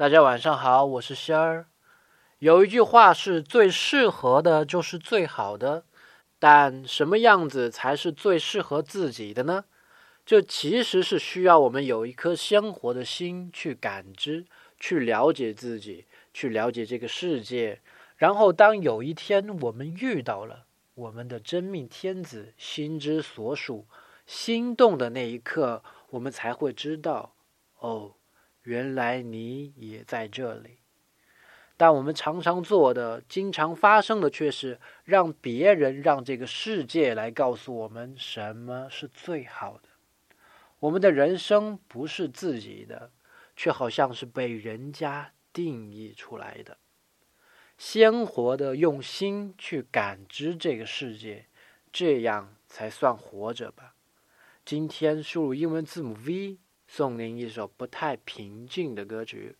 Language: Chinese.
大家晚上好，我是仙儿。有一句话是最适合的就是最好的，但什么样子才是最适合自己的呢？这其实是需要我们有一颗鲜活的心去感知、去了解自己、去了解这个世界。然后，当有一天我们遇到了我们的真命天子、心之所属、心动的那一刻，我们才会知道，哦。原来你也在这里，但我们常常做的、经常发生的，却是让别人、让这个世界来告诉我们什么是最好的。我们的人生不是自己的，却好像是被人家定义出来的。鲜活的用心去感知这个世界，这样才算活着吧。今天输入英文字母 V。送您一首不太平静的歌曲。